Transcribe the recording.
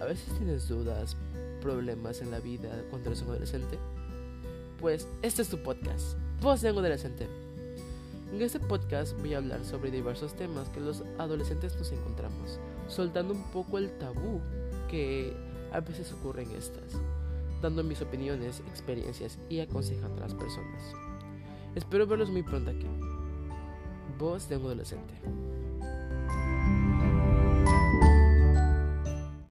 A veces tienes dudas, problemas en la vida cuando eres un adolescente? Pues este es tu podcast, Voz de un Adolescente. En este podcast voy a hablar sobre diversos temas que los adolescentes nos encontramos, soltando un poco el tabú que a veces ocurre en estas, dando mis opiniones, experiencias y aconsejando a las personas. Espero verlos muy pronto aquí. Voz de un adolescente.